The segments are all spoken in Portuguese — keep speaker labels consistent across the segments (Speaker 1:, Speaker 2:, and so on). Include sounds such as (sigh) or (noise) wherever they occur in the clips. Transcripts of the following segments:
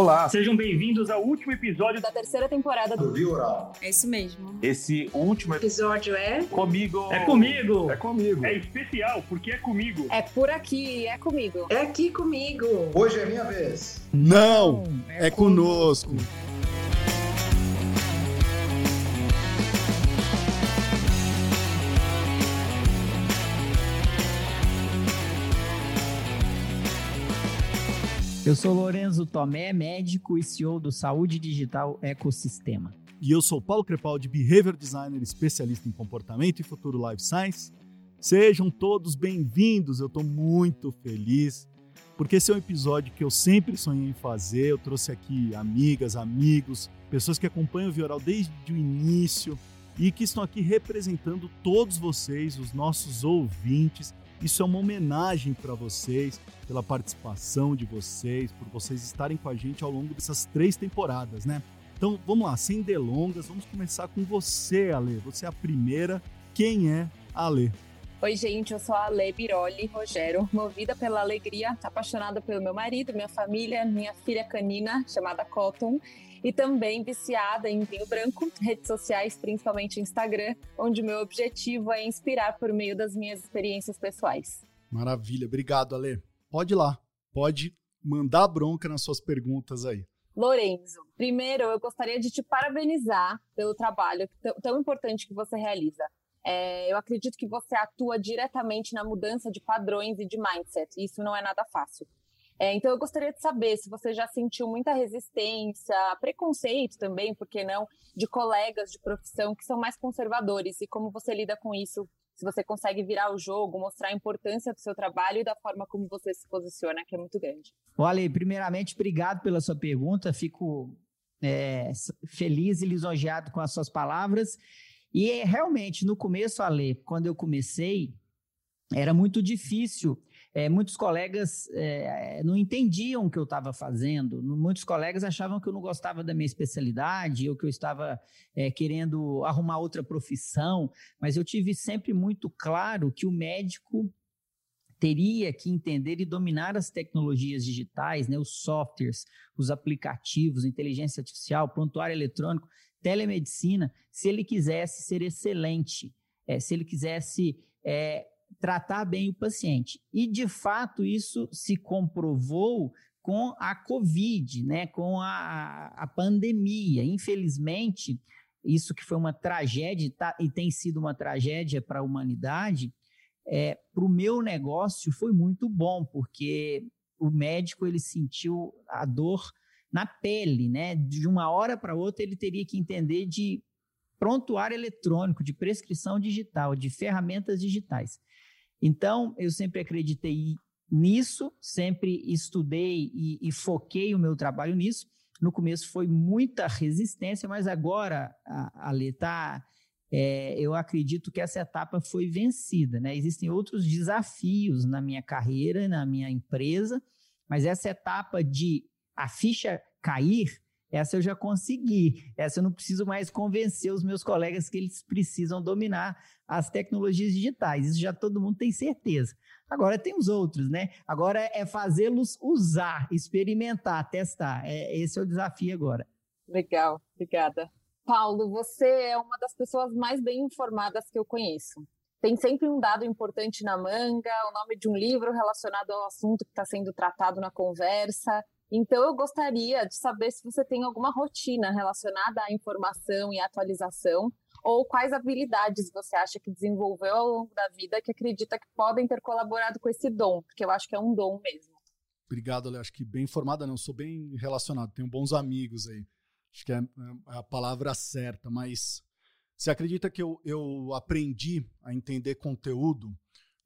Speaker 1: Olá!
Speaker 2: Sejam bem-vindos ao último episódio
Speaker 3: da terceira temporada
Speaker 4: do Via Oral.
Speaker 3: É isso mesmo.
Speaker 1: Esse último
Speaker 3: episódio é.
Speaker 1: Comigo!
Speaker 2: É comigo!
Speaker 1: É comigo!
Speaker 2: É especial, porque é comigo!
Speaker 3: É por aqui, é comigo!
Speaker 5: É aqui comigo!
Speaker 4: Hoje é minha vez!
Speaker 6: Não! É, é conosco. conosco.
Speaker 7: Eu sou Lorenzo Tomé, médico e CEO do Saúde Digital Ecosistema.
Speaker 6: E eu sou Paulo Crepaldi, Behavior Designer, especialista em comportamento e futuro Life Science. Sejam todos bem-vindos, eu estou muito feliz, porque esse é um episódio que eu sempre sonhei em fazer. Eu trouxe aqui amigas, amigos, pessoas que acompanham o Vioral desde o início e que estão aqui representando todos vocês, os nossos ouvintes, isso é uma homenagem para vocês, pela participação de vocês, por vocês estarem com a gente ao longo dessas três temporadas, né? Então vamos lá, sem delongas, vamos começar com você, Ale. Você é a primeira. Quem é a Ale?
Speaker 3: Oi, gente, eu sou a Ale Biroli Rogério, movida pela alegria, apaixonada pelo meu marido, minha família, minha filha canina, chamada Cotton, e também viciada em vinho branco, redes sociais, principalmente Instagram, onde o meu objetivo é inspirar por meio das minhas experiências pessoais.
Speaker 6: Maravilha, obrigado, Ale. Pode ir lá, pode mandar bronca nas suas perguntas aí.
Speaker 3: Lorenzo, primeiro eu gostaria de te parabenizar pelo trabalho tão importante que você realiza. É, eu acredito que você atua diretamente na mudança de padrões e de mindset. E isso não é nada fácil. É, então, eu gostaria de saber se você já sentiu muita resistência, preconceito também, por que não, de colegas de profissão que são mais conservadores e como você lida com isso. Se você consegue virar o jogo, mostrar a importância do seu trabalho e da forma como você se posiciona, que é muito grande.
Speaker 7: Olha, primeiramente, obrigado pela sua pergunta. Fico é, feliz e lisonjeado com as suas palavras. E realmente, no começo, Ale, quando eu comecei, era muito difícil é, muitos colegas é, não entendiam o que eu estava fazendo, muitos colegas achavam que eu não gostava da minha especialidade, ou que eu estava é, querendo arrumar outra profissão, mas eu tive sempre muito claro que o médico teria que entender e dominar as tecnologias digitais, né, os softwares, os aplicativos, inteligência artificial, prontuário eletrônico, telemedicina, se ele quisesse ser excelente, se ele quisesse tratar bem o paciente. E, de fato, isso se comprovou com a Covid, né, com a, a pandemia. Infelizmente, isso que foi uma tragédia tá, e tem sido uma tragédia para a humanidade, é, para o meu negócio foi muito bom, porque o médico ele sentiu a dor na pele, né? De uma hora para outra ele teria que entender de prontuário eletrônico, de prescrição digital, de ferramentas digitais. Então, eu sempre acreditei nisso, sempre estudei e, e foquei o meu trabalho nisso. No começo foi muita resistência, mas agora, Ale, tá, é, eu acredito que essa etapa foi vencida. Né? Existem outros desafios na minha carreira, na minha empresa, mas essa etapa de a ficha cair, essa eu já consegui. Essa eu não preciso mais convencer os meus colegas que eles precisam dominar as tecnologias digitais. Isso já todo mundo tem certeza. Agora tem os outros, né? Agora é fazê-los usar, experimentar, testar. É, esse é o desafio agora.
Speaker 3: Legal, obrigada. Paulo, você é uma das pessoas mais bem informadas que eu conheço. Tem sempre um dado importante na manga, o nome de um livro relacionado ao assunto que está sendo tratado na conversa. Então, eu gostaria de saber se você tem alguma rotina relacionada à informação e atualização, ou quais habilidades você acha que desenvolveu ao longo da vida que acredita que podem ter colaborado com esse dom, porque eu acho que é um dom mesmo.
Speaker 6: Obrigado, Ale. Acho que bem informada, não. Sou bem relacionado, tenho bons amigos aí. Acho que é, é a palavra certa, mas você acredita que eu, eu aprendi a entender conteúdo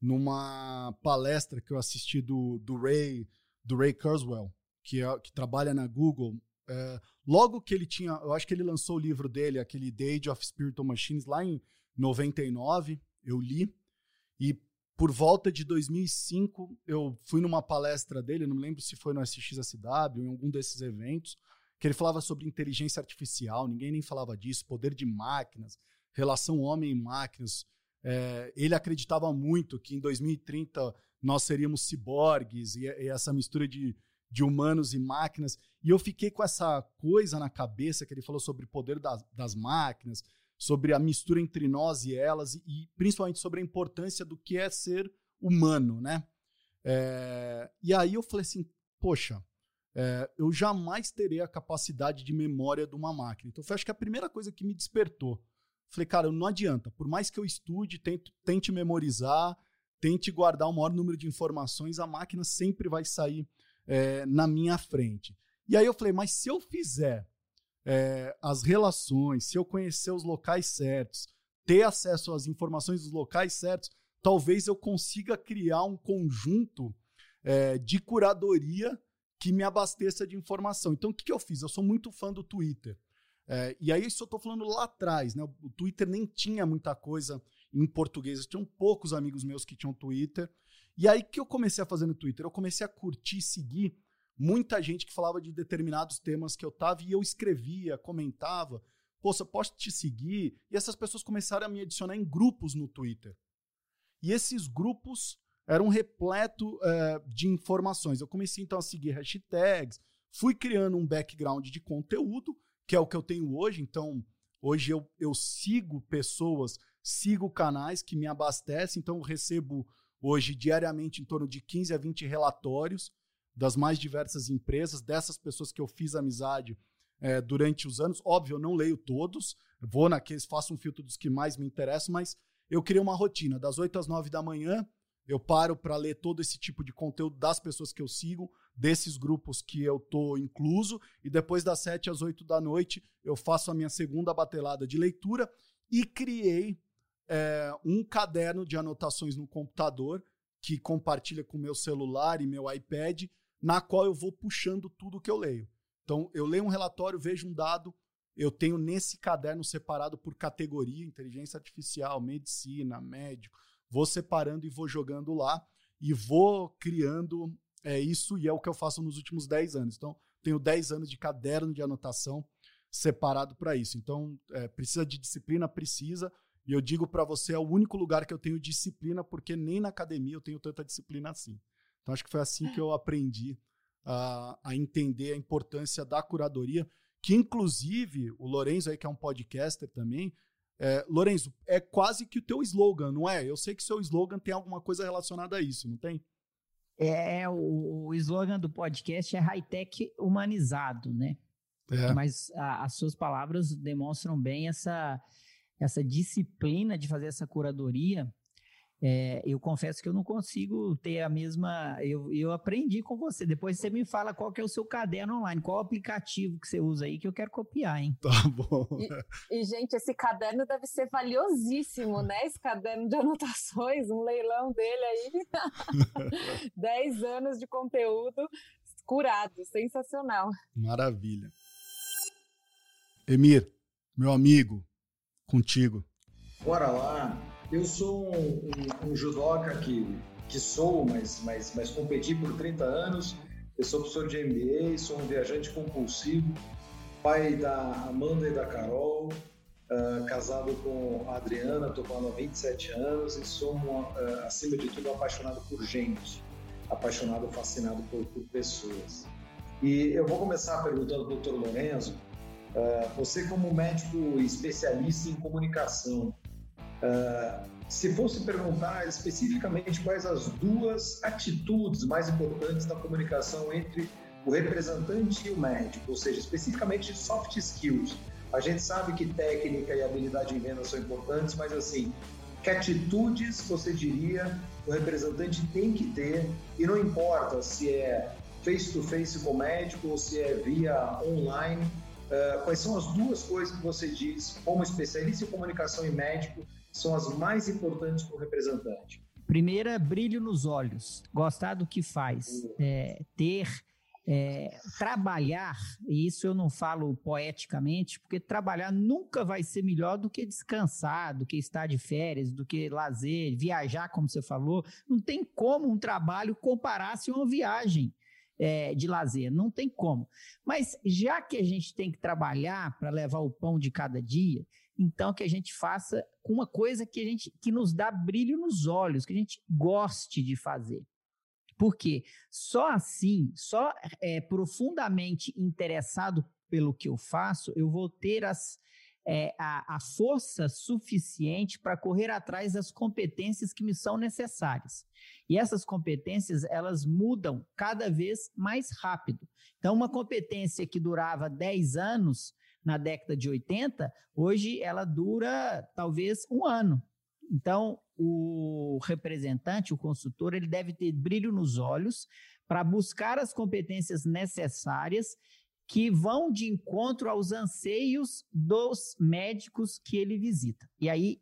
Speaker 6: numa palestra que eu assisti do, do Ray do Ray Kurzweil, que, é, que trabalha na Google, é, logo que ele tinha, eu acho que ele lançou o livro dele, aquele The Age of Spiritual Machines, lá em 99, eu li, e por volta de 2005 eu fui numa palestra dele, não me lembro se foi no SXSW, em algum desses eventos, que ele falava sobre inteligência artificial, ninguém nem falava disso, poder de máquinas, relação homem e máquinas. É, ele acreditava muito que em 2030 nós seríamos ciborgues e, e essa mistura de de humanos e máquinas. E eu fiquei com essa coisa na cabeça que ele falou sobre o poder das, das máquinas, sobre a mistura entre nós e elas, e, e, principalmente sobre a importância do que é ser humano, né? É, e aí eu falei assim, poxa, é, eu jamais terei a capacidade de memória de uma máquina. Então foi acho que a primeira coisa que me despertou. Falei, cara, não adianta, por mais que eu estude, tente, tente memorizar, tente guardar o maior número de informações, a máquina sempre vai sair é, na minha frente. E aí eu falei, mas se eu fizer é, as relações, se eu conhecer os locais certos, ter acesso às informações dos locais certos, talvez eu consiga criar um conjunto é, de curadoria que me abasteça de informação. Então, o que, que eu fiz? Eu sou muito fã do Twitter. É, e aí, isso eu estou falando lá atrás, né? O Twitter nem tinha muita coisa em português. Tinham poucos amigos meus que tinham Twitter. E aí, que eu comecei a fazer no Twitter? Eu comecei a curtir, seguir muita gente que falava de determinados temas que eu tava e eu escrevia, comentava. Poxa, posso te seguir? E essas pessoas começaram a me adicionar em grupos no Twitter. E esses grupos eram repleto é, de informações. Eu comecei então a seguir hashtags, fui criando um background de conteúdo, que é o que eu tenho hoje. Então, hoje eu, eu sigo pessoas, sigo canais que me abastecem. Então, eu recebo hoje diariamente em torno de 15 a 20 relatórios das mais diversas empresas, dessas pessoas que eu fiz amizade é, durante os anos. Óbvio, eu não leio todos, vou naqueles, faço um filtro dos que mais me interessam, mas eu criei uma rotina. Das 8 às 9 da manhã, eu paro para ler todo esse tipo de conteúdo das pessoas que eu sigo, desses grupos que eu tô incluso, e depois das 7 às 8 da noite eu faço a minha segunda batelada de leitura e criei é, um caderno de anotações no computador que compartilha com meu celular e meu iPad na qual eu vou puxando tudo que eu leio. Então, eu leio um relatório, vejo um dado, eu tenho nesse caderno separado por categoria, inteligência artificial, medicina, médico, vou separando e vou jogando lá e vou criando é, isso e é o que eu faço nos últimos 10 anos. Então, tenho 10 anos de caderno de anotação separado para isso. Então, é, precisa de disciplina, precisa. E eu digo para você, é o único lugar que eu tenho disciplina, porque nem na academia eu tenho tanta disciplina assim. Então, acho que foi assim que eu aprendi a, a entender a importância da curadoria, que inclusive o Lorenzo aí, que é um podcaster também, é, Lorenzo, é quase que o teu slogan, não é? Eu sei que o seu slogan tem alguma coisa relacionada a isso, não tem?
Speaker 7: É, o, o slogan do podcast é high-tech humanizado, né? É. Mas a, as suas palavras demonstram bem essa, essa disciplina de fazer essa curadoria é, eu confesso que eu não consigo ter a mesma. Eu, eu aprendi com você. Depois você me fala qual que é o seu caderno online, qual aplicativo que você usa aí que eu quero copiar, hein?
Speaker 6: Tá bom.
Speaker 3: E, e, gente, esse caderno deve ser valiosíssimo, né? Esse caderno de anotações, um leilão dele aí. (laughs) 10 anos de conteúdo curado, sensacional.
Speaker 6: Maravilha. Emir, meu amigo, contigo.
Speaker 4: Bora lá. Eu sou um, um, um judoca que, que sou, mas, mas, mas competi por 30 anos. Eu sou professor de MBA, sou um viajante compulsivo, pai da Amanda e da Carol, uh, casado com a Adriana, estou há 27 anos e sou, uma, uh, acima de tudo, apaixonado por gente, apaixonado, fascinado por, por pessoas. E eu vou começar perguntando para o Dr. Lorenzo, você como médico especialista em comunicação, Uh, se fosse perguntar especificamente quais as duas atitudes mais importantes da comunicação entre o representante e o médico, ou seja, especificamente soft skills. A gente sabe que técnica e habilidade em venda são importantes, mas assim, que atitudes você diria o representante tem que ter e não importa se é face to face com o médico ou se é via online. Uh, quais são as duas coisas que você diz como especialista em comunicação e médico são as mais importantes para o representante?
Speaker 7: Primeira, brilho nos olhos, gostar do que faz, é, ter, é, trabalhar, e isso eu não falo poeticamente, porque trabalhar nunca vai ser melhor do que descansar, do que estar de férias, do que lazer, viajar, como você falou. Não tem como um trabalho comparar-se a uma viagem. É, de lazer, não tem como. Mas já que a gente tem que trabalhar para levar o pão de cada dia, então que a gente faça uma coisa que a gente que nos dá brilho nos olhos, que a gente goste de fazer. Porque só assim, só é, profundamente interessado pelo que eu faço, eu vou ter as, é, a, a força suficiente para correr atrás das competências que me são necessárias. E essas competências, elas mudam cada vez mais rápido. Então, uma competência que durava 10 anos na década de 80, hoje ela dura talvez um ano. Então, o representante, o consultor, ele deve ter brilho nos olhos para buscar as competências necessárias que vão de encontro aos anseios dos médicos que ele visita. E aí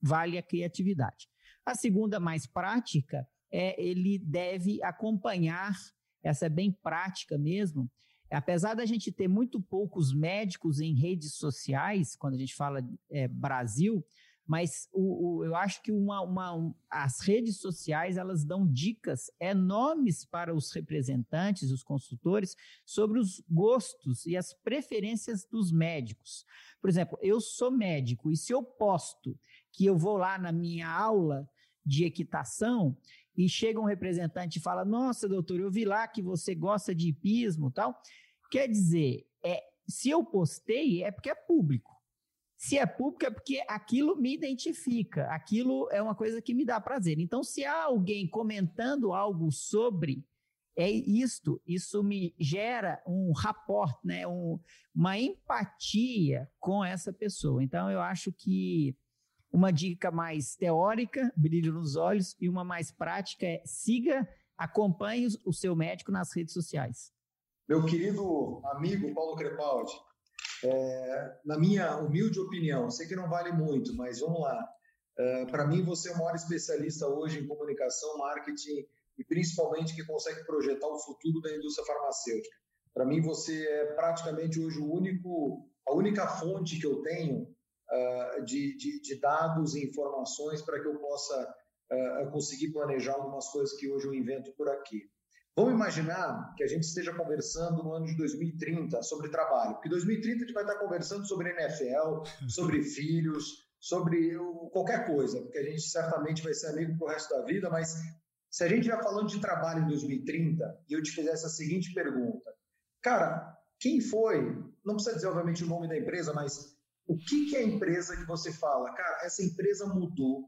Speaker 7: vale a criatividade. A segunda, mais prática, é ele deve acompanhar, essa é bem prática mesmo, apesar da gente ter muito poucos médicos em redes sociais, quando a gente fala é, Brasil, mas o, o, eu acho que uma, uma, um, as redes sociais elas dão dicas enormes para os representantes, os consultores, sobre os gostos e as preferências dos médicos. Por exemplo, eu sou médico e se eu posto que eu vou lá na minha aula de equitação e chega um representante e fala: Nossa, doutor, eu vi lá que você gosta de hipismo tal. Quer dizer, é, se eu postei, é porque é público. Se é público, é porque aquilo me identifica, aquilo é uma coisa que me dá prazer. Então, se há alguém comentando algo sobre é isto, isso me gera um rapport, né? Um, uma empatia com essa pessoa. Então, eu acho que uma dica mais teórica, brilho nos olhos, e uma mais prática é siga, acompanhe o seu médico nas redes sociais.
Speaker 4: Meu querido amigo Paulo Crepaldi, é, na minha humilde opinião, sei que não vale muito, mas vamos lá. É, Para mim, você é o maior especialista hoje em comunicação, marketing e principalmente que consegue projetar o futuro da indústria farmacêutica. Para mim, você é praticamente hoje o único, a única fonte que eu tenho uh, de, de, de, dados e informações para que eu possa uh, conseguir planejar algumas coisas que hoje eu invento por aqui. Vamos imaginar que a gente esteja conversando no ano de 2030 sobre trabalho, porque em 2030 a gente vai estar conversando sobre NFL, (laughs) sobre filhos, sobre qualquer coisa, porque a gente certamente vai ser amigo pro resto da vida, mas se a gente estiver falando de trabalho em 2030 e eu te fizesse a seguinte pergunta, cara, quem foi, não precisa dizer obviamente o nome da empresa, mas o que, que é a empresa que você fala, cara, essa empresa mudou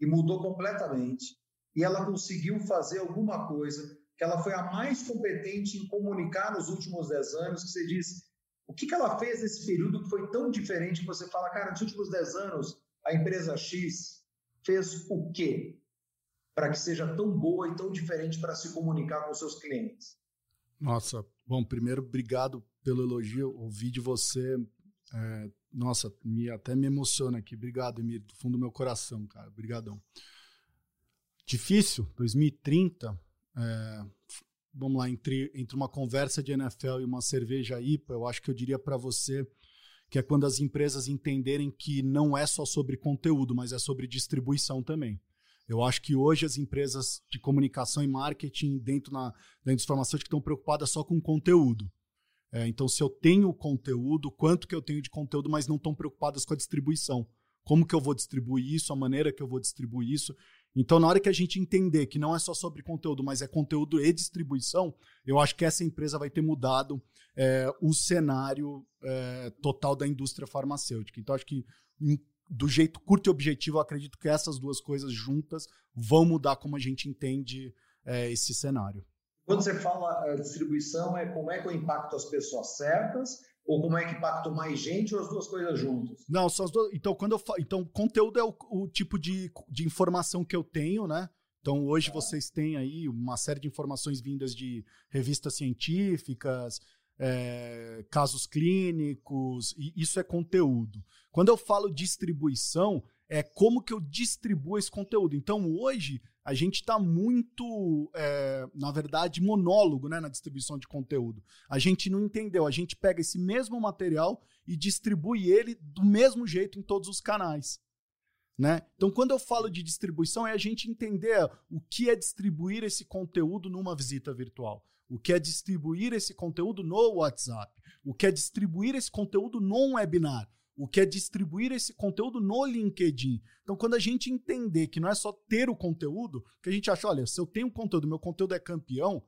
Speaker 4: e mudou completamente e ela conseguiu fazer alguma coisa que ela foi a mais competente em comunicar nos últimos 10 anos, que você diz, o que, que ela fez nesse período que foi tão diferente que você fala, cara, nos últimos 10 anos, a empresa X fez o quê para que seja tão boa e tão diferente para se comunicar com seus clientes?
Speaker 6: Nossa, bom, primeiro, obrigado pelo elogio, ouvi de você, é, nossa, me, até me emociona aqui, obrigado, Emir, do fundo do meu coração, cara, obrigadão. Difícil, 2030, é, vamos lá, entre, entre uma conversa de NFL e uma cerveja IPA, eu acho que eu diria para você que é quando as empresas entenderem que não é só sobre conteúdo, mas é sobre distribuição também. Eu acho que hoje as empresas de comunicação e marketing dentro, na, dentro de que estão preocupadas só com conteúdo. É, então, se eu tenho conteúdo, quanto que eu tenho de conteúdo, mas não estão preocupadas com a distribuição. Como que eu vou distribuir isso, a maneira que eu vou distribuir isso. Então, na hora que a gente entender que não é só sobre conteúdo, mas é conteúdo e distribuição, eu acho que essa empresa vai ter mudado é, o cenário é, total da indústria farmacêutica. Então, acho que do jeito curto e objetivo, acredito que essas duas coisas juntas vão mudar como a gente entende é, esse cenário.
Speaker 4: Quando você fala distribuição, é como é que eu impacto as pessoas certas ou como é que impacto mais gente ou as duas coisas juntas?
Speaker 6: Não, são as duas. Então, quando eu falo, então conteúdo é o, o, tipo de, de informação que eu tenho, né? Então, hoje é. vocês têm aí uma série de informações vindas de revistas científicas, é, casos clínicos, e isso é conteúdo. Quando eu falo distribuição, é como que eu distribuo esse conteúdo. Então, hoje, a gente está muito, é, na verdade, monólogo né, na distribuição de conteúdo. A gente não entendeu. A gente pega esse mesmo material e distribui ele do mesmo jeito em todos os canais. Né? Então, quando eu falo de distribuição, é a gente entender o que é distribuir esse conteúdo numa visita virtual, o que é distribuir esse conteúdo no WhatsApp, o que é distribuir esse conteúdo num webinar, o que é distribuir esse conteúdo no LinkedIn. Então, quando a gente entender que não é só ter o conteúdo, que a gente acha, olha, se eu tenho conteúdo, meu conteúdo é campeão,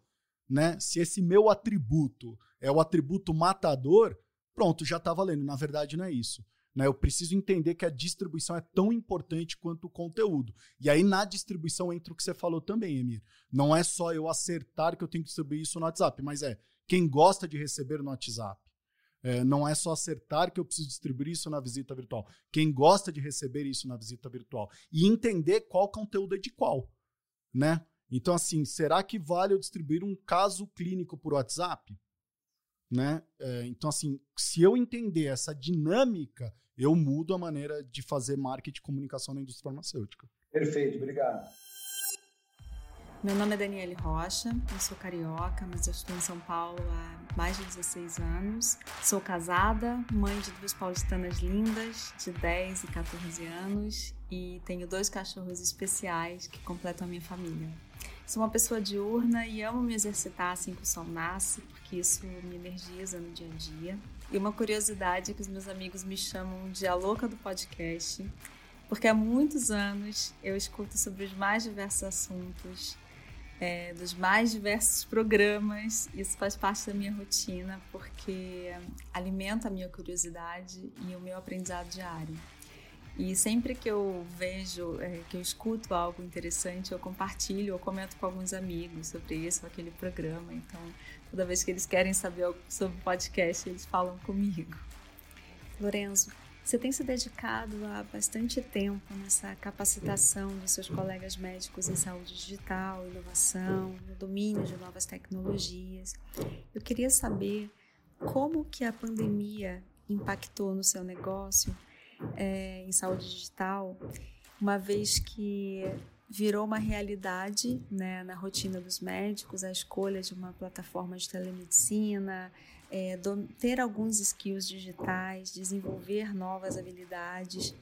Speaker 6: né? Se esse meu atributo é o atributo matador, pronto, já está valendo. Na verdade, não é isso. Né? Eu preciso entender que a distribuição é tão importante quanto o conteúdo. E aí, na distribuição, entra o que você falou também, Emir. Não é só eu acertar que eu tenho que distribuir isso no WhatsApp, mas é quem gosta de receber no WhatsApp. É, não é só acertar que eu preciso distribuir isso na visita virtual. Quem gosta de receber isso na visita virtual. E entender qual conteúdo é de qual. Né? Então, assim, será que vale eu distribuir um caso clínico por WhatsApp? Né? É, então, assim, se eu entender essa dinâmica, eu mudo a maneira de fazer marketing e comunicação na indústria farmacêutica.
Speaker 4: Perfeito, obrigado.
Speaker 1: Meu nome é Daniele Rocha, eu sou carioca, mas eu estou em São Paulo há mais de 16 anos. Sou casada, mãe de duas paulistanas lindas, de 10 e 14 anos, e tenho dois cachorros especiais que completam a minha família. Sou uma pessoa diurna e amo me exercitar assim que o sol nasce, porque isso me energiza no dia a dia. E uma curiosidade é que os meus amigos me chamam de a louca do podcast, porque há muitos anos eu escuto sobre os mais diversos assuntos, é, dos mais diversos programas. Isso faz parte da minha rotina, porque alimenta a minha curiosidade e o meu aprendizado diário. E sempre que eu vejo, é, que eu escuto algo interessante, eu compartilho ou comento com alguns amigos sobre isso, aquele programa. Então, toda vez que eles querem saber sobre o podcast, eles falam comigo. Lorenzo, você tem se dedicado há bastante tempo nessa capacitação dos seus colegas médicos em saúde digital, inovação, no domínio de novas tecnologias. Eu queria saber como que a pandemia impactou no seu negócio é, em saúde digital, uma vez que virou uma realidade né, na rotina dos médicos a escolha de uma plataforma de telemedicina, é, ter alguns skills digitais, desenvolver novas habilidades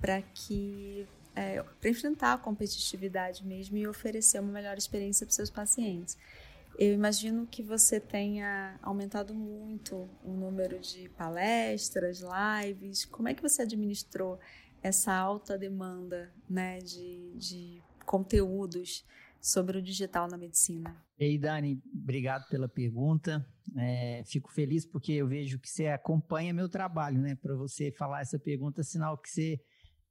Speaker 1: para que é, para enfrentar a competitividade mesmo e oferecer uma melhor experiência para seus pacientes. Eu imagino que você tenha aumentado muito o número de palestras, lives. Como é que você administrou essa alta demanda né, de, de conteúdos sobre o digital na medicina?
Speaker 7: Ei, Dani, obrigado pela pergunta. É, fico feliz porque eu vejo que você acompanha meu trabalho, né? Para você falar essa pergunta, sinal que você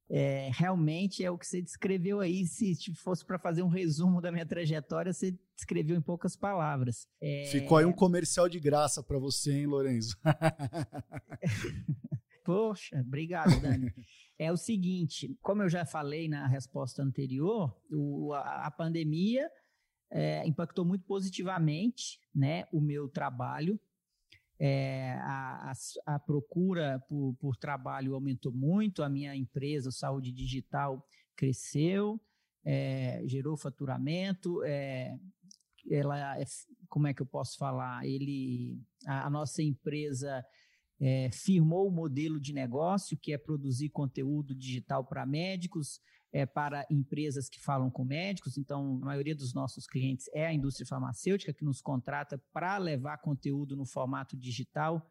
Speaker 7: é, realmente é o que você descreveu aí. Se fosse para fazer um resumo da minha trajetória, você descreveu em poucas palavras.
Speaker 6: É... Ficou aí um comercial de graça para você, hein, Lorenzo? (laughs)
Speaker 7: Poxa, obrigado, Dani. (laughs) É o seguinte, como eu já falei na resposta anterior, o, a, a, pandemia é, impactou muito positivamente né, o meu trabalho. É, a, a, a, procura por, por, trabalho aumentou muito, a minha empresa, Saúde Digital, cresceu, é, gerou faturamento, é, ela, é como é que eu posso falar? Ele, a, a nossa empresa é, firmou o modelo de negócio que é produzir conteúdo digital para médicos, é, para empresas que falam com médicos. Então, a maioria dos nossos clientes é a indústria farmacêutica que nos contrata para levar conteúdo no formato digital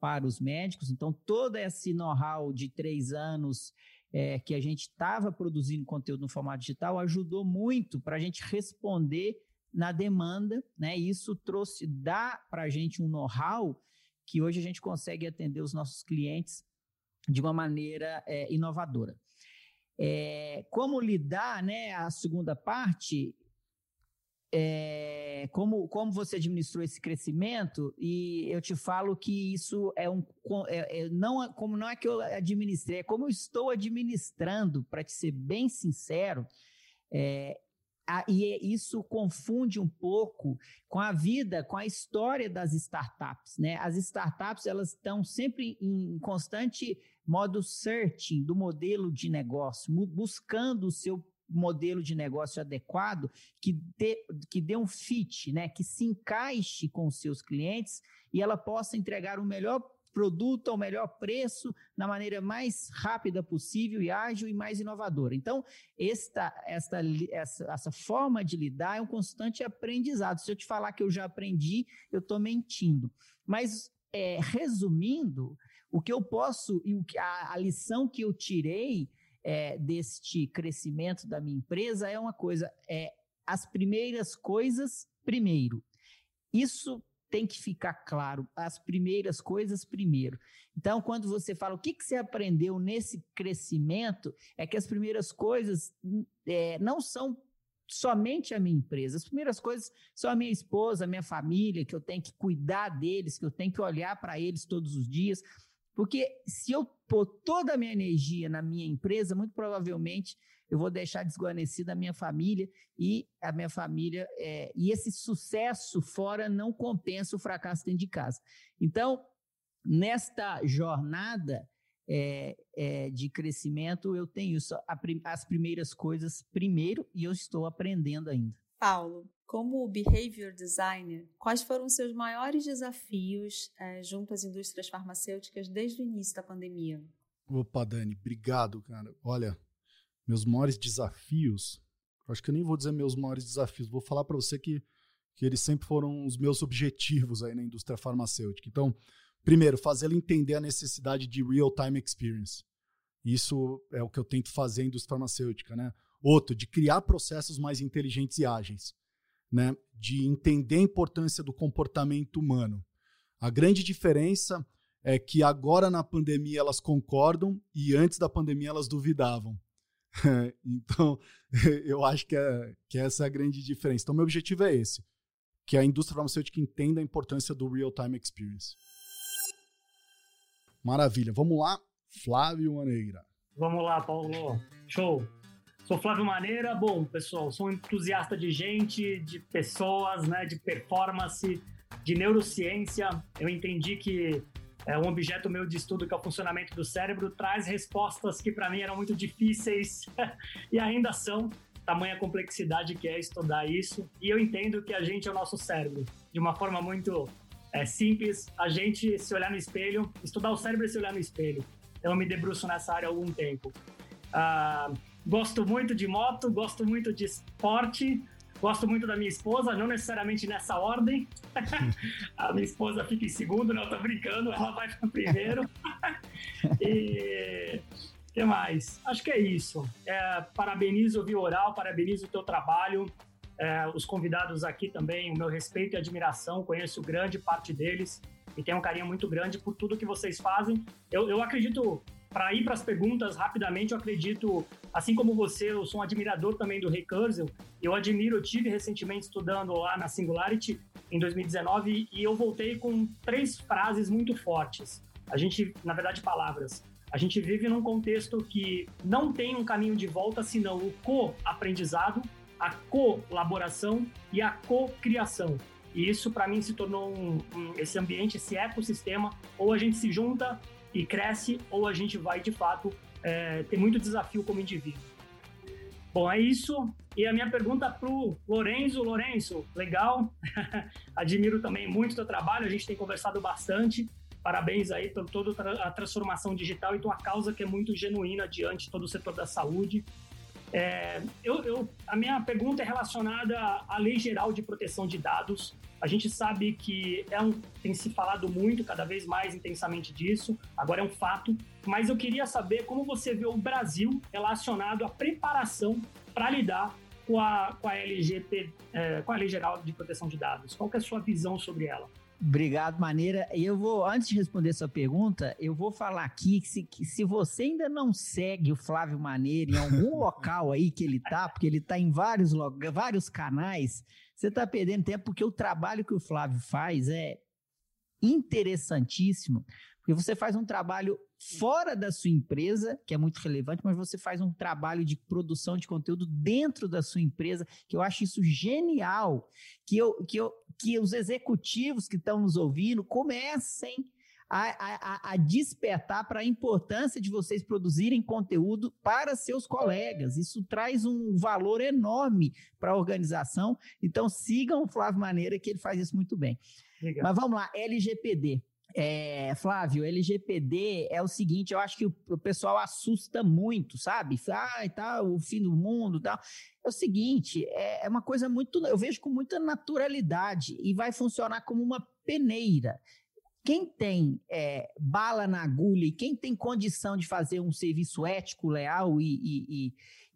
Speaker 7: para os médicos. Então, todo esse know-how de três anos é, que a gente estava produzindo conteúdo no formato digital ajudou muito para a gente responder na demanda, né? Isso trouxe, dá para a gente um know-how que hoje a gente consegue atender os nossos clientes de uma maneira é, inovadora. É, como lidar, né, a segunda parte, é, como, como você administrou esse crescimento, e eu te falo que isso é um. É, é, não, como não é que eu administrei, é como eu estou administrando, para te ser bem sincero, é, e é, isso confunde um pouco com a vida, com a história das startups, né? As startups elas estão sempre em constante modo searching do modelo de negócio, buscando o seu modelo de negócio adequado que dê, que dê um fit, né? Que se encaixe com os seus clientes e ela possa entregar o melhor produto ao melhor preço, na maneira mais rápida possível e ágil e mais inovadora. Então, esta, esta, essa, essa forma de lidar é um constante aprendizado. Se eu te falar que eu já aprendi, eu estou mentindo. Mas, é, resumindo, o que eu posso e o a, a lição que eu tirei é, deste crescimento da minha empresa é uma coisa, é as primeiras coisas primeiro. Isso tem que ficar claro, as primeiras coisas primeiro. Então, quando você fala o que, que você aprendeu nesse crescimento, é que as primeiras coisas é, não são somente a minha empresa. As primeiras coisas são a minha esposa, a minha família, que eu tenho que cuidar deles, que eu tenho que olhar para eles todos os dias. Porque se eu pôr toda a minha energia na minha empresa, muito provavelmente eu vou deixar desguarnecida a minha família e a minha família é, e esse sucesso fora não compensa o fracasso dentro de casa. Então, nesta jornada é, é, de crescimento, eu tenho isso, a, as primeiras coisas primeiro e eu estou aprendendo ainda.
Speaker 1: Paulo, como behavior designer, quais foram os seus maiores desafios é, junto às indústrias farmacêuticas desde o início da pandemia?
Speaker 6: Opa, Dani, obrigado, cara. Olha, meus maiores desafios, acho que eu nem vou dizer meus maiores desafios, vou falar para você que, que eles sempre foram os meus objetivos aí na indústria farmacêutica. Então, primeiro, fazer ela entender a necessidade de real-time experience. Isso é o que eu tento fazer em indústria farmacêutica, né? Outro, de criar processos mais inteligentes e ágeis, né? De entender a importância do comportamento humano. A grande diferença é que agora na pandemia elas concordam e antes da pandemia elas duvidavam. (laughs) então, (laughs) eu acho que, é, que essa é a grande diferença. Então, meu objetivo é esse: que a indústria farmacêutica entenda a importância do real-time experience. Maravilha. Vamos lá, Flávio Maneira.
Speaker 2: Vamos lá, Paulo. Show. Sou Flávio Maneira. Bom, pessoal, sou um entusiasta de gente, de pessoas, né, de performance, de neurociência. Eu entendi que é um objeto meu de estudo, que é o funcionamento do cérebro, traz respostas que para mim eram muito difíceis (laughs) e ainda são, tamanha complexidade que é estudar isso. E eu entendo que a gente é o nosso cérebro, de uma forma muito é, simples, a gente se olhar no espelho, estudar o cérebro e se olhar no espelho. Então, eu me debruço nessa área há algum tempo. Ah, gosto muito de moto, gosto muito de esporte, Gosto muito da minha esposa, não necessariamente nessa ordem. (laughs) a minha esposa fica em segundo, não, tô brincando, ela vai para primeiro. (laughs) e que mais? Acho que é isso. É, parabenizo o Oral, parabenizo o teu trabalho. É, os convidados aqui também, o meu respeito e admiração, conheço grande parte deles e tenho um carinho muito grande por tudo que vocês fazem. Eu, eu acredito para ir para as perguntas rapidamente, eu acredito, assim como você, eu sou um admirador também do Kurzweil. Eu admiro, eu tive recentemente estudando lá na Singularity em 2019 e eu voltei com três frases muito fortes. A gente, na verdade, palavras. A gente vive num contexto que não tem um caminho de volta senão o co-aprendizado, a colaboração e a co-criação. E isso, para mim, se tornou um, um, esse ambiente, esse ecossistema. Ou a gente se junta e cresce, ou a gente vai de fato é, ter muito desafio como indivíduo. Bom, é isso. E a minha pergunta para o Lorenzo. Lorenzo, legal. (laughs) Admiro também muito o teu trabalho, a gente tem conversado bastante. Parabéns aí por toda a transformação digital e tua causa que é muito genuína diante todo o setor da saúde. É, eu, eu, a minha pergunta é relacionada à Lei Geral de Proteção de Dados. A gente sabe que é um, tem se falado muito, cada vez mais intensamente disso, agora é um fato, mas eu queria saber como você vê o Brasil relacionado à preparação para lidar com a, com a LGP, é, com a Lei Geral de Proteção de Dados. Qual é a sua visão sobre ela?
Speaker 7: Obrigado, Maneira. E eu vou, antes de responder essa pergunta, eu vou falar aqui que se, que se você ainda não segue o Flávio Maneira em algum (laughs) local aí que ele tá, porque ele tá em vários, vários canais, você tá perdendo tempo, porque o trabalho que o Flávio faz é interessantíssimo, porque você faz um trabalho fora da sua empresa, que é muito relevante, mas você faz um trabalho de produção de conteúdo dentro da sua empresa, que eu acho isso genial, que, eu, que, eu, que os executivos que estão nos ouvindo comecem a, a, a, despertar para a importância de vocês produzirem conteúdo para seus colegas. Isso traz um valor enorme para a organização. Então, sigam o Flávio Maneira, que ele faz isso muito bem. Legal. Mas vamos lá, LGPD. É, Flávio, LGPD é o seguinte, eu acho que o, o pessoal assusta muito, sabe? Ah, tal, o fim do mundo, tal. É o seguinte, é, é uma coisa muito, eu vejo com muita naturalidade e vai funcionar como uma peneira. quem tem é, bala na agulha e quem tem condição de fazer um serviço ético, leal e, e,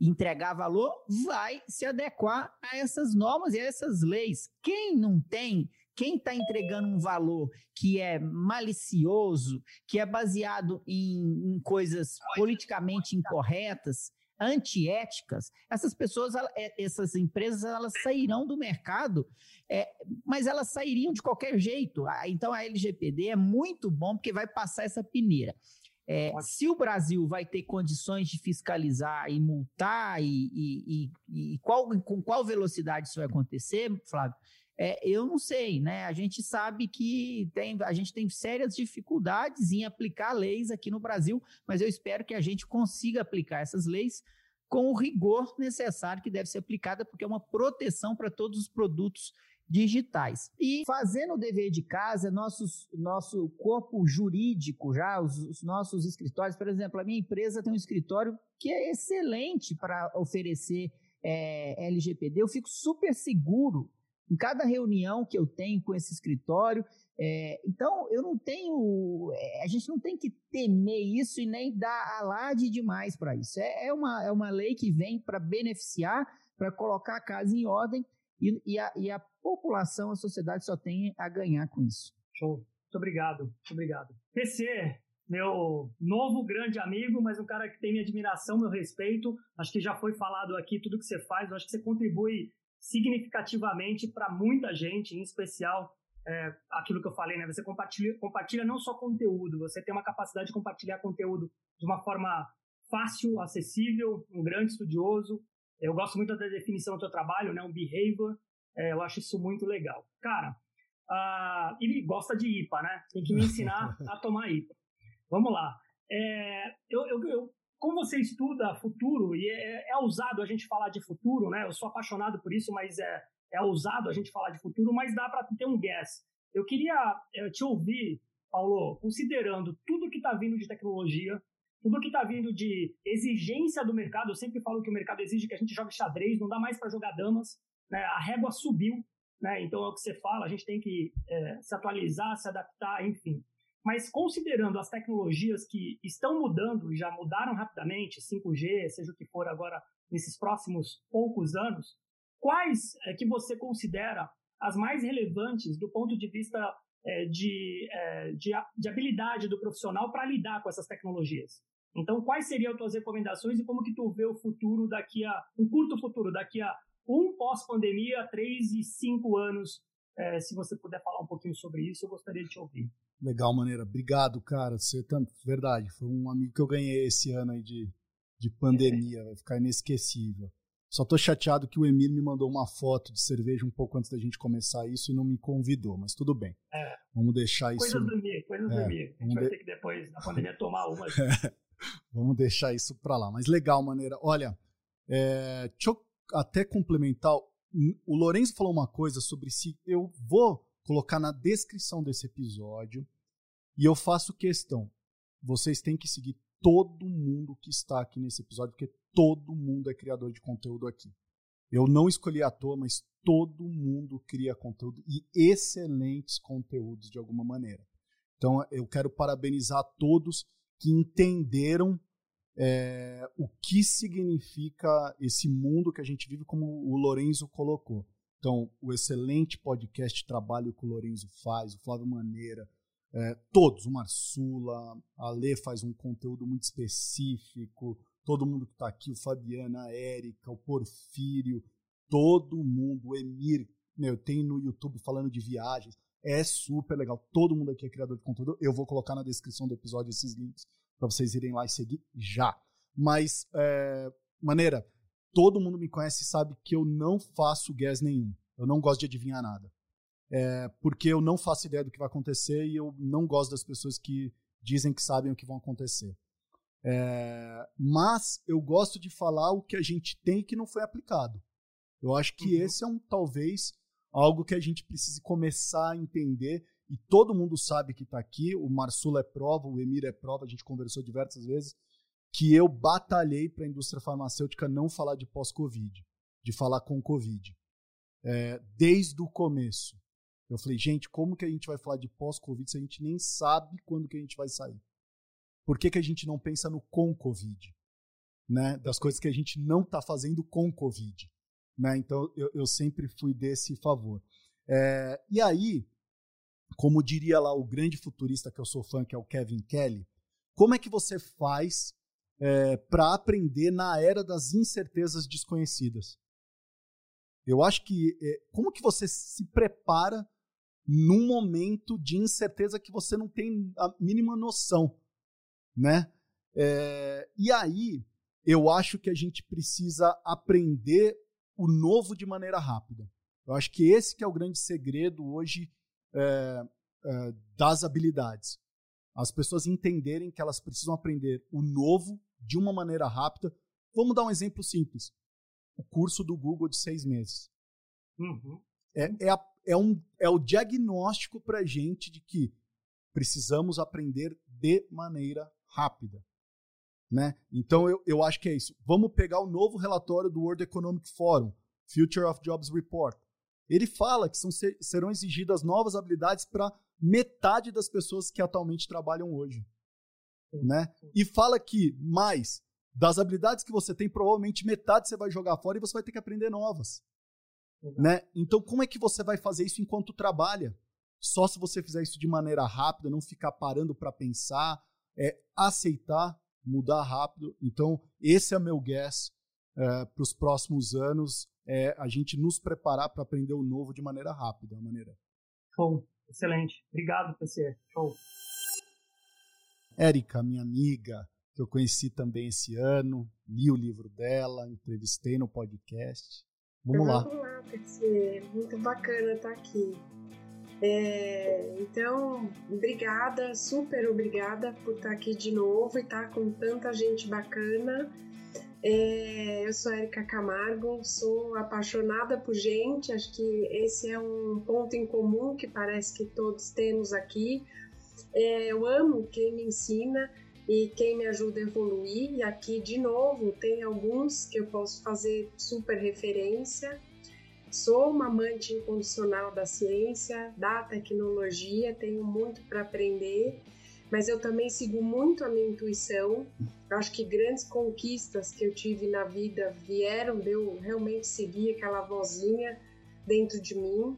Speaker 7: e, entregar valor, vai se adequar a essas normas e a essas leis. Quem não tem, quem está entregando um valor que é malicioso, que é baseado em, em coisas politicamente incorretas, antiéticas, essas pessoas, é, essas empresas, elas sairão do mercado, é, mas elas sairiam de qualquer jeito. Então a LGPD é muito bom porque vai passar essa peneira. É, se o Brasil vai ter condições de fiscalizar e multar e, e, e, e qual, com qual velocidade isso vai acontecer, Flávio, é, eu não sei, né? A gente sabe que tem, a gente tem sérias dificuldades em aplicar leis aqui no Brasil, mas eu espero que a gente consiga aplicar essas leis com o rigor necessário que deve ser aplicada, porque é uma proteção para todos os produtos digitais. E fazendo o dever de casa, nossos, nosso corpo jurídico, já os, os, nossos escritórios, por exemplo, a minha empresa tem um escritório que é excelente para oferecer é, LGPD. Eu fico super seguro em cada reunião que eu tenho com esse escritório. É, então, eu não tenho. É, a gente não tem que temer isso e nem dar alarde demais para isso. É, é, uma, é uma lei que vem para beneficiar, para colocar a casa em ordem e, e, a, e a população, a sociedade só tem a ganhar com isso.
Speaker 2: Show. Muito obrigado. Muito obrigado. PC, meu novo grande amigo, mas um cara que tem minha admiração, meu respeito. Acho que já foi falado aqui tudo que você faz. Eu acho que você contribui significativamente para muita gente, em especial é, aquilo que eu falei, né? Você compartilha, compartilha não só conteúdo, você tem uma capacidade de compartilhar conteúdo de uma forma fácil, acessível, um grande estudioso. Eu gosto muito da definição do teu trabalho, né? Um behavior. É, eu acho isso muito legal. Cara, uh, e gosta de IPA, né? Tem que me ensinar (laughs) a tomar IPA. Vamos lá. É, eu, eu, eu como você estuda futuro, e é, é ousado a gente falar de futuro, né? Eu sou apaixonado por isso, mas é, é ousado a gente falar de futuro, mas dá para ter um guess. Eu queria é, te ouvir, Paulo, considerando tudo que está vindo de tecnologia, tudo que está vindo de exigência do mercado. Eu sempre falo que o mercado exige que a gente jogue xadrez, não dá mais para jogar damas. Né? A régua subiu, né? então é o que você fala, a gente tem que é, se atualizar, se adaptar, enfim. Mas considerando as tecnologias que estão mudando e já mudaram rapidamente, 5G, seja o que for agora nesses próximos poucos anos, quais é que você considera as mais relevantes do ponto de vista é, de, é, de, de, habilidade do profissional para lidar com essas tecnologias? Então, quais seriam as tuas recomendações e como que tu vê o futuro daqui a um curto futuro, daqui a um pós-pandemia, três e cinco anos? É, se você puder falar um pouquinho sobre isso, eu gostaria de te ouvir.
Speaker 6: Legal, maneira. Obrigado, cara. Você tá, verdade, foi um amigo que eu ganhei esse ano aí de, de pandemia, vai ficar inesquecível. Só tô chateado que o Emir me mandou uma foto de cerveja um pouco antes da gente começar isso e não me convidou, mas tudo bem.
Speaker 2: É.
Speaker 6: Vamos deixar isso.
Speaker 2: Coisas do Emir, coisas é. do Emir. A gente vai de... ter que depois, na pandemia, tomar uma.
Speaker 6: É. (laughs) Vamos deixar isso pra lá. Mas legal, maneira. Olha, é... deixa eu até complementar. O Lourenço falou uma coisa sobre se eu vou colocar na descrição desse episódio. E eu faço questão. Vocês têm que seguir todo mundo que está aqui nesse episódio, porque todo mundo é criador de conteúdo aqui. Eu não escolhi à toa, mas todo mundo cria conteúdo e excelentes conteúdos de alguma maneira. Então eu quero parabenizar todos que entenderam é, o que significa esse mundo que a gente vive, como o Lorenzo colocou. Então, o excelente podcast Trabalho que o Lorenzo faz, o Flávio Maneira, é, todos, o Marsula, a Lê faz um conteúdo muito específico, todo mundo que está aqui, o Fabiana, a Érica, o Porfírio, todo mundo, o Emir, meu, tem no YouTube falando de viagens, é super legal, todo mundo aqui é criador de conteúdo, eu vou colocar na descrição do episódio esses links para vocês irem lá e seguir já. Mas, é, maneira, todo mundo me conhece e sabe que eu não faço guess nenhum. Eu não gosto de adivinhar nada. É, porque eu não faço ideia do que vai acontecer e eu não gosto das pessoas que dizem que sabem o que vão acontecer. É, mas eu gosto de falar o que a gente tem que não foi aplicado. Eu acho que uhum. esse é um talvez algo que a gente precise começar a entender e todo mundo sabe que está aqui. O Marsulo é prova, o Emir é prova, a gente conversou diversas vezes que eu batalhei para a indústria farmacêutica não falar de pós-Covid, de falar com Covid. É, desde o começo. Eu falei, gente, como que a gente vai falar de pós-Covid se a gente nem sabe quando que a gente vai sair? Por que, que a gente não pensa no com Covid? Né? Das coisas que a gente não está fazendo com Covid. Né? Então, eu, eu sempre fui desse favor. É, e aí, como diria lá o grande futurista que eu sou fã, que é o Kevin Kelly, como é que você faz é, para aprender na era das incertezas desconhecidas? Eu acho que é, como que você se prepara num momento de incerteza que você não tem a mínima noção, né? É, e aí eu acho que a gente precisa aprender o novo de maneira rápida. Eu acho que esse que é o grande segredo hoje é, é, das habilidades. As pessoas entenderem que elas precisam aprender o novo de uma maneira rápida. Vamos dar um exemplo simples. O curso do Google de seis meses. Uhum. É, é, a, é, um, é o diagnóstico para a gente de que precisamos aprender de maneira rápida. Né? Então eu, eu acho que é isso. Vamos pegar o novo relatório do World Economic Forum, Future of Jobs Report. Ele fala que são, serão exigidas novas habilidades para metade das pessoas que atualmente trabalham hoje. Né? E fala que mais das habilidades que você tem, provavelmente metade você vai jogar fora e você vai ter que aprender novas. Né? Então, como é que você vai fazer isso enquanto trabalha? Só se você fizer isso de maneira rápida, não ficar parando para pensar, é aceitar, mudar rápido. Então, esse é meu guess é, para os próximos anos, é a gente nos preparar para aprender o novo de maneira rápida. Maneira.
Speaker 2: Show, excelente. Obrigado, PC. Show.
Speaker 6: Érica, minha amiga, que eu conheci também esse ano, li o livro dela, entrevistei no podcast. Vamos lá.
Speaker 5: Vamos lá, PC. Muito bacana estar aqui. É, então, obrigada, super obrigada por estar aqui de novo e estar com tanta gente bacana. É, eu sou Erika Camargo, sou apaixonada por gente, acho que esse é um ponto em comum que parece que todos temos aqui. É, eu amo quem me ensina e quem me ajuda a evoluir, e aqui de novo tem alguns que eu posso fazer super referência. Sou uma amante incondicional da ciência, da tecnologia, tenho muito para aprender, mas eu também sigo muito a minha intuição. Eu acho que grandes conquistas que eu tive na vida vieram de eu realmente seguir aquela vozinha dentro de mim.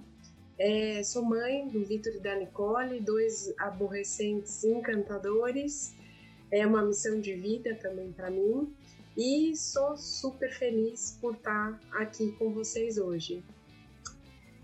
Speaker 5: É, sou mãe do Vitor e da Nicole, dois aborrecentes encantadores. É uma missão de vida também para mim e sou super feliz por estar aqui com vocês hoje.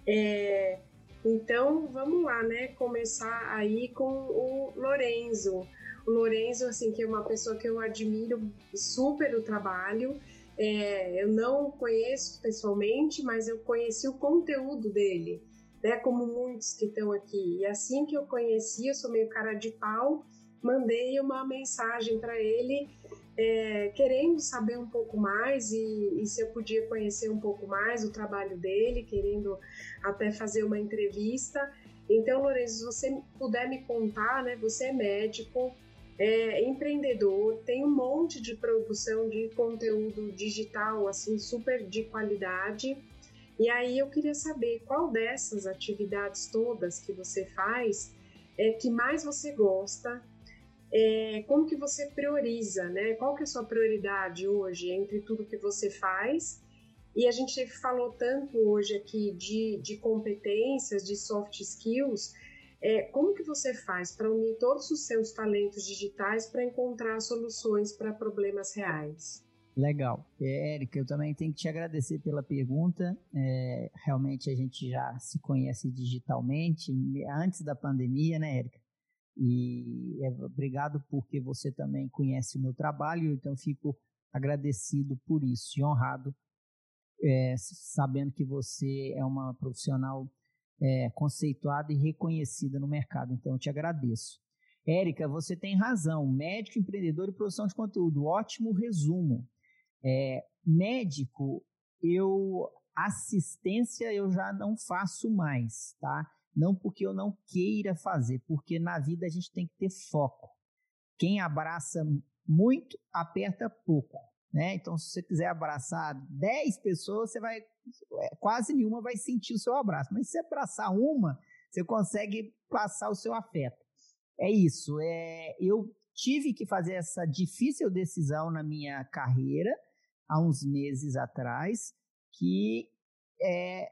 Speaker 5: É, então vamos lá, né? Começar aí com o Lorenzo. O Lorenzo, assim, que é uma pessoa que eu admiro super o trabalho. É, eu não conheço pessoalmente, mas eu conheci o conteúdo dele, né? Como muitos que estão aqui. E assim que eu conheci, eu sou meio cara de pau, mandei uma mensagem para ele é, querendo saber um pouco mais e, e, se eu podia conhecer um pouco mais o trabalho dele, querendo até fazer uma entrevista. Então, Lourenço, se você puder me contar, né? Você é médico, é empreendedor, tem um monte de produção de conteúdo digital, assim, super de qualidade. E aí eu queria saber qual dessas atividades todas que você faz é que mais você gosta, é, como que você prioriza, né? Qual que é a sua prioridade hoje entre tudo que você faz? E a gente falou tanto hoje aqui de, de competências, de soft skills. É, como que você faz para unir todos os seus talentos digitais para encontrar soluções para problemas reais?
Speaker 7: Legal. É, Érica, eu também tenho que te agradecer pela pergunta. É, realmente a gente já se conhece digitalmente antes da pandemia, né, Érica? E é, obrigado porque você também conhece o meu trabalho, então fico agradecido por isso e honrado, é, sabendo que você é uma profissional é, conceituada e reconhecida no mercado. Então, eu te agradeço. Érica, você tem razão. Médico, empreendedor e produção de conteúdo. Ótimo resumo. É, médico, eu assistência eu já não faço mais, tá? Não porque eu não queira fazer, porque na vida a gente tem que ter foco. Quem abraça muito, aperta pouco. Né? Então, se você quiser abraçar 10 pessoas, você vai. É, quase nenhuma vai sentir o seu abraço. Mas se você abraçar uma, você consegue passar o seu afeto. É isso. É, eu tive que fazer essa difícil decisão na minha carreira há uns meses atrás, que é,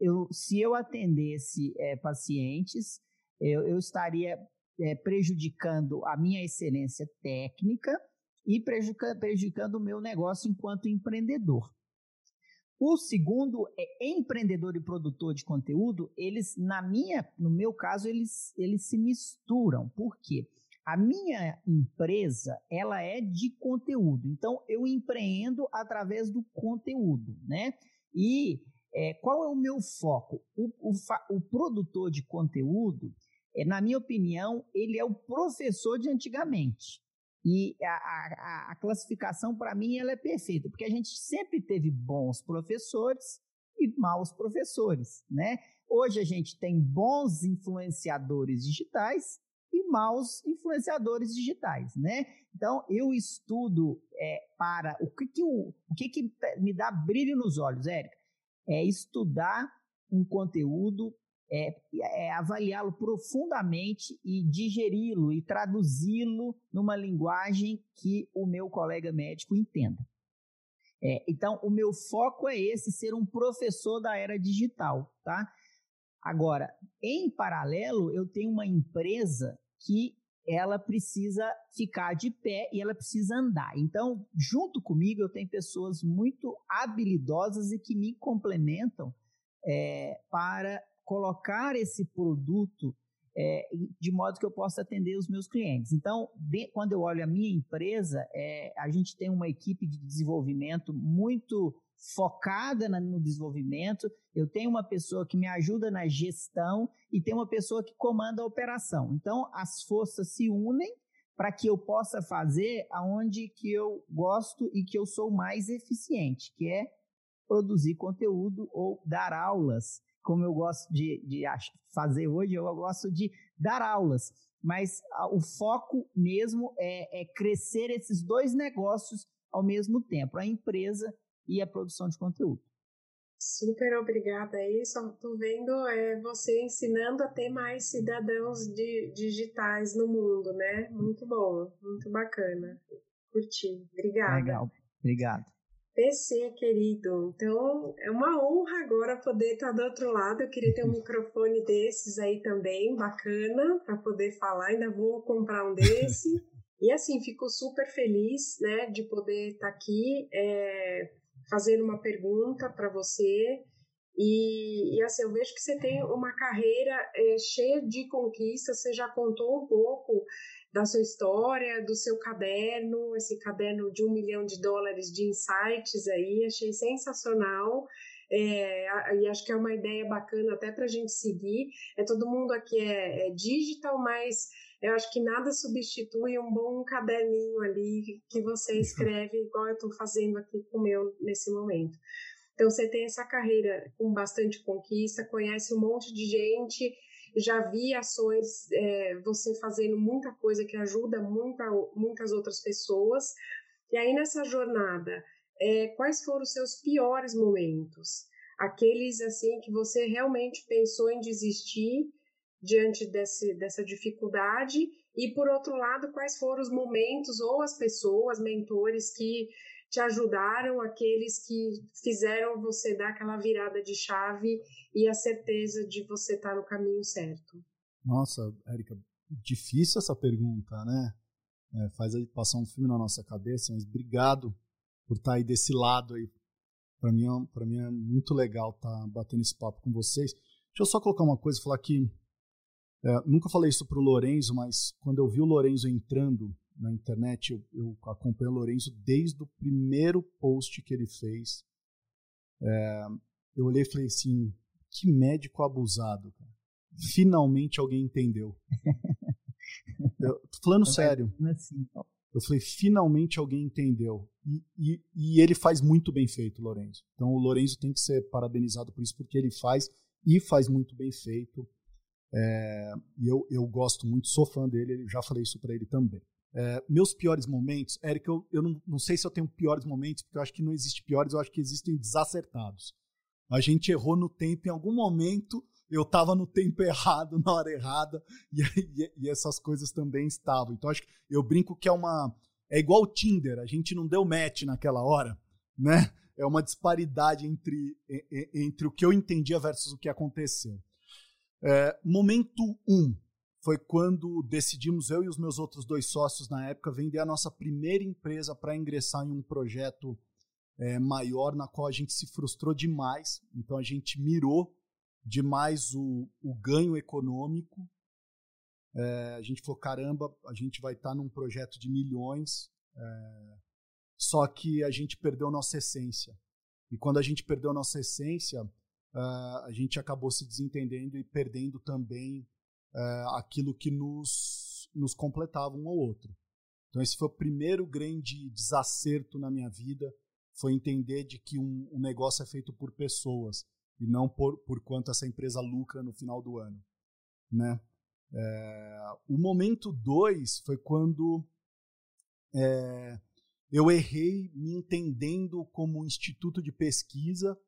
Speaker 7: eu, se eu atendesse é, pacientes, eu, eu estaria é, prejudicando a minha excelência técnica e prejudicando o meu negócio enquanto empreendedor. O segundo é empreendedor e produtor de conteúdo, eles, na minha, no meu caso, eles, eles se misturam. Por quê? A minha empresa, ela é de conteúdo. Então, eu empreendo através do conteúdo, né? E é, qual é o meu foco? O, o, o produtor de conteúdo, é, na minha opinião, ele é o professor de antigamente. E a, a, a classificação, para mim, ela é perfeita, porque a gente sempre teve bons professores e maus professores, né? Hoje a gente tem bons influenciadores digitais e maus influenciadores digitais, né? Então eu estudo é, para o que que, o, o que que me dá brilho nos olhos, Érica, é estudar um conteúdo é, é avaliá-lo profundamente e digeri-lo e traduzi-lo numa linguagem que o meu colega médico entenda. É, então, o meu foco é esse, ser um professor da era digital, tá? Agora, em paralelo, eu tenho uma empresa que ela precisa ficar de pé e ela precisa andar. Então, junto comigo, eu tenho pessoas muito habilidosas e que me complementam é, para colocar esse produto é, de modo que eu possa atender os meus clientes. Então, de, quando eu olho a minha empresa, é, a gente tem uma equipe de desenvolvimento muito focada no desenvolvimento, eu tenho uma pessoa que me ajuda na gestão e tem uma pessoa que comanda a operação. Então, as forças se unem para que eu possa fazer aonde que eu gosto e que eu sou mais eficiente, que é produzir conteúdo ou dar aulas como eu gosto de, de fazer hoje, eu gosto de dar aulas. Mas o foco mesmo é, é crescer esses dois negócios ao mesmo tempo, a empresa e a produção de conteúdo.
Speaker 5: Super obrigada aí. Só tô vendo é, você ensinando a ter mais cidadãos de, digitais no mundo, né? Muito bom, muito bacana. Curti. Obrigada.
Speaker 7: Legal, obrigado.
Speaker 5: PC, querido. Então, é uma honra agora poder estar do outro lado. Eu queria ter um (laughs) microfone desses aí também, bacana, para poder falar. Ainda vou comprar um desse. (laughs) E assim, fico super feliz, né, de poder estar aqui é, fazendo uma pergunta para você. E, e, assim, eu vejo que você tem uma carreira é, cheia de conquistas. Você já contou um pouco da sua história, do seu caderno, esse caderno de um milhão de dólares de insights aí, achei sensacional. É, e acho que é uma ideia bacana até para a gente seguir. É todo mundo aqui é, é, digital, mas eu acho que nada substitui um bom caderninho ali que você escreve, igual eu estou fazendo aqui com o meu nesse momento. Então você tem essa carreira com bastante conquista, conhece um monte de gente já vi ações, é, você fazendo muita coisa que ajuda muita, muitas outras pessoas. E aí nessa jornada, é, quais foram os seus piores momentos? Aqueles assim que você realmente pensou em desistir diante desse, dessa dificuldade e por outro lado, quais foram os momentos ou as pessoas, mentores que te ajudaram, aqueles que fizeram você dar aquela virada de chave e a certeza de você estar tá no caminho certo?
Speaker 6: Nossa, Érica, difícil essa pergunta, né? É, faz aí passar um filme na nossa cabeça, mas obrigado por estar tá aí desse lado aí. Para mim, é para mim é muito legal estar tá batendo esse papo com vocês. Deixa eu só colocar uma coisa, falar que é, nunca falei isso para o Lorenzo, mas quando eu vi o Lorenzo entrando na internet, eu, eu acompanho o Lorenzo desde o primeiro post que ele fez. É, eu olhei e falei assim: que médico abusado, cara. Finalmente alguém entendeu. (laughs) eu, tô falando sério. Assim, eu falei, finalmente alguém entendeu. E, e, e, ele faz muito bem feito, Lorenzo. Então o Lorenzo tem que ser parabenizado por isso, porque ele faz e faz muito bem feito. É, e eu, eu gosto muito, sou fã dele, já falei isso para ele também. É, meus piores momentos, Eric, eu, eu não, não sei se eu tenho piores momentos, porque eu acho que não existe piores, eu acho que existem desacertados. A gente errou no tempo em algum momento eu estava no tempo errado, na hora errada, e, e, e, essas coisas também estavam. Então, acho que eu brinco que é uma. É igual o Tinder, a gente não deu match naquela hora, né? É uma disparidade entre, entre o que eu entendia versus o que aconteceu. É, momento 1 um foi quando decidimos, eu e os meus outros dois sócios na época, vender a nossa primeira empresa para ingressar em um projeto é, maior, na qual a gente se frustrou demais. Então a gente mirou demais o, o ganho econômico. É, a gente falou: caramba, a gente vai estar tá num projeto de milhões, é, só que a gente perdeu nossa essência. E quando a gente perdeu nossa essência, uh, a gente acabou se desentendendo e perdendo também uh, aquilo que nos, nos completava um ao outro. Então, esse foi o primeiro grande desacerto na minha vida foi entender de que um, um negócio é feito por pessoas e não por, por quanto essa empresa lucra no final do ano. Né? É, o momento dois foi quando é, eu errei me entendendo como um instituto de pesquisa,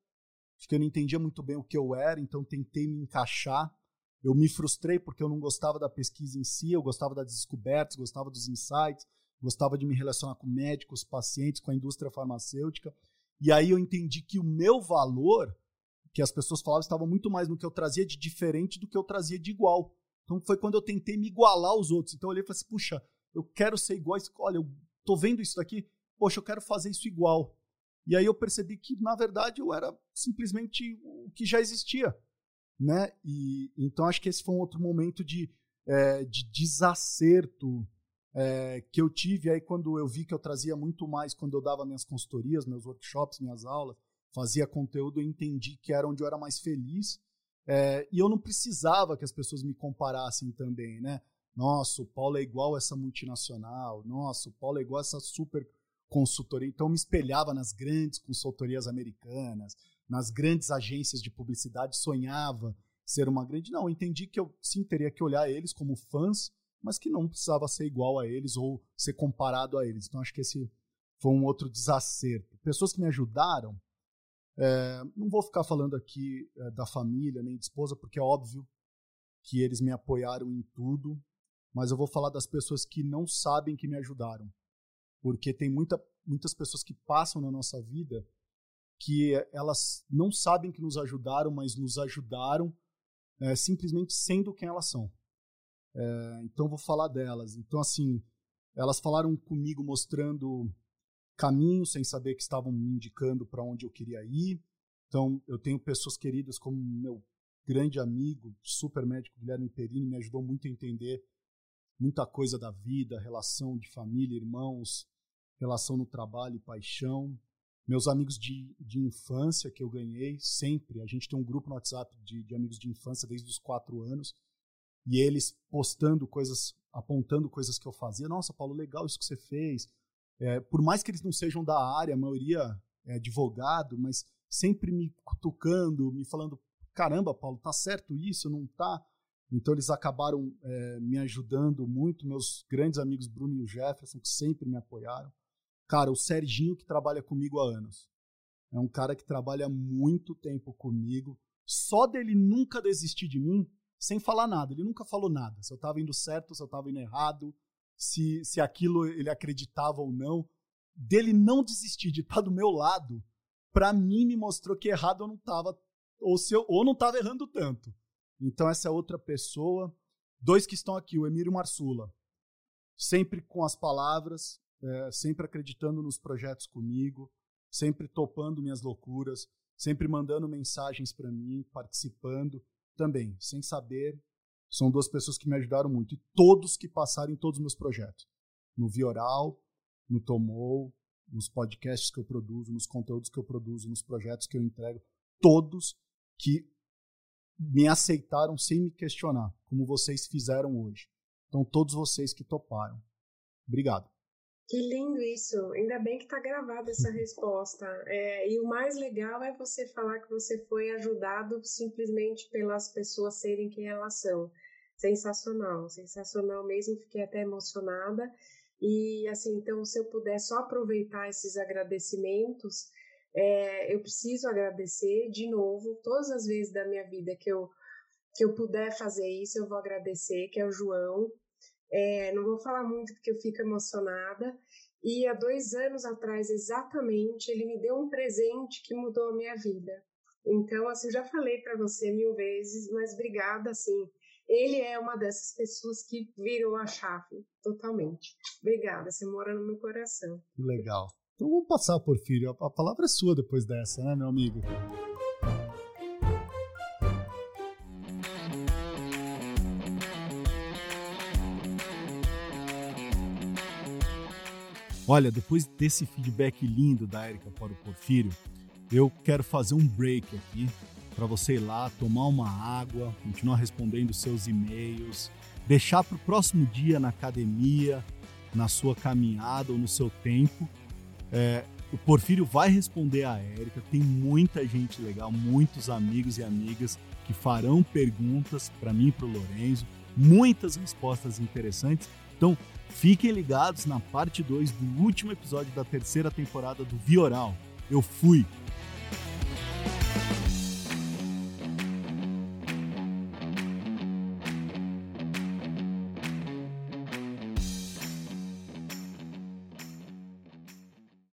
Speaker 6: acho que eu não entendia muito bem o que eu era, então tentei me encaixar. Eu me frustrei porque eu não gostava da pesquisa em si, eu gostava das descobertas, gostava dos insights, gostava de me relacionar com médicos, pacientes, com a indústria farmacêutica. E aí eu entendi que o meu valor, que as pessoas falavam, estava muito mais no que eu trazia de diferente do que eu trazia de igual. Então foi quando eu tentei me igualar aos outros. Então eu olhei e falei assim: puxa, eu quero ser igual. Olha, eu tô vendo isso daqui, poxa, eu quero fazer isso igual. E aí eu percebi que, na verdade, eu era simplesmente o que já existia. Né? E, então acho que esse foi um outro momento de, é, de desacerto é, que eu tive aí quando eu vi que eu trazia muito mais quando eu dava minhas consultorias, meus workshops, minhas aulas, fazia conteúdo, eu entendi que era onde eu era mais feliz. É, e eu não precisava que as pessoas me comparassem também, né? Nossa, o Paulo é igual essa multinacional. Nossa, o Paulo é igual essa super consultoria. Então eu me espelhava nas grandes consultorias americanas, nas grandes agências de publicidade, sonhava ser uma grande. Não, entendi que eu sim teria que olhar eles como fãs mas que não precisava ser igual a eles ou ser comparado a eles. Então acho que esse foi um outro desacerto. Pessoas que me ajudaram, é, não vou ficar falando aqui é, da família nem de esposa, porque é óbvio que eles me apoiaram em tudo, mas eu vou falar das pessoas que não sabem que me ajudaram. Porque tem muita, muitas pessoas que passam na nossa vida que elas não sabem que nos ajudaram, mas nos ajudaram é, simplesmente sendo quem elas são. É, então vou falar delas. Então assim, elas falaram comigo mostrando caminhos sem saber que estavam me indicando para onde eu queria ir. Então eu tenho pessoas queridas como meu grande amigo, super médico Guilherme Perini, me ajudou muito a entender muita coisa da vida, relação de família, irmãos, relação no trabalho e paixão. Meus amigos de, de infância que eu ganhei, sempre. A gente tem um grupo no WhatsApp de, de amigos de infância desde os quatro anos e eles postando coisas, apontando coisas que eu fazia. Nossa, Paulo, legal isso que você fez. É, por mais que eles não sejam da área, a maioria é advogado, mas sempre me cutucando, me falando: caramba, Paulo, tá certo isso? Não tá? Então eles acabaram é, me ajudando muito. Meus grandes amigos Bruno e o Jefferson, que sempre me apoiaram. Cara, o Serginho, que trabalha comigo há anos. É um cara que trabalha muito tempo comigo. Só dele nunca desistir de mim sem falar nada. Ele nunca falou nada. Se eu estava indo certo, se eu estava indo errado, se, se aquilo ele acreditava ou não. Dele não desistir de estar do meu lado, para mim me mostrou que errado eu não estava, ou, se ou não estava errando tanto. Então essa é outra pessoa. Dois que estão aqui, o Emílio Marsula. Sempre com as palavras, é, sempre acreditando nos projetos comigo, sempre topando minhas loucuras, sempre mandando mensagens para mim, participando também, sem saber, são duas pessoas que me ajudaram muito. E todos que passaram em todos os meus projetos. No Vioral, no Tomou, nos podcasts que eu produzo, nos conteúdos que eu produzo, nos projetos que eu entrego. Todos que me aceitaram sem me questionar, como vocês fizeram hoje. Então, todos vocês que toparam. Obrigado.
Speaker 5: Que lindo isso! Ainda bem que está gravada essa (laughs) resposta. É, e o mais legal é você falar que você foi ajudado simplesmente pelas pessoas serem quem elas são. Sensacional, sensacional mesmo. Fiquei até emocionada. E assim, então, se eu puder só aproveitar esses agradecimentos, é, eu preciso agradecer de novo todas as vezes da minha vida que eu que eu puder fazer isso, eu vou agradecer, que é o João. É, não vou falar muito porque eu fico emocionada. E há dois anos atrás, exatamente, ele me deu um presente que mudou a minha vida. Então, assim, eu já falei para você mil vezes, mas obrigada, assim. Ele é uma dessas pessoas que virou a chave totalmente. Obrigada, você mora no meu coração.
Speaker 6: Legal. Então vamos passar, Porfírio. A palavra é sua depois dessa, né, meu amigo? Olha, depois desse feedback lindo da Erika para o Porfírio, eu quero fazer um break aqui para você ir lá tomar uma água, continuar respondendo seus e-mails, deixar para o próximo dia na academia, na sua caminhada ou no seu tempo. É, o Porfírio vai responder a Érica. Tem muita gente legal, muitos amigos e amigas que farão perguntas para mim e para o Lorenzo, muitas respostas interessantes. Então, Fiquem ligados na parte 2 do último episódio da terceira temporada do Vioral. Eu fui!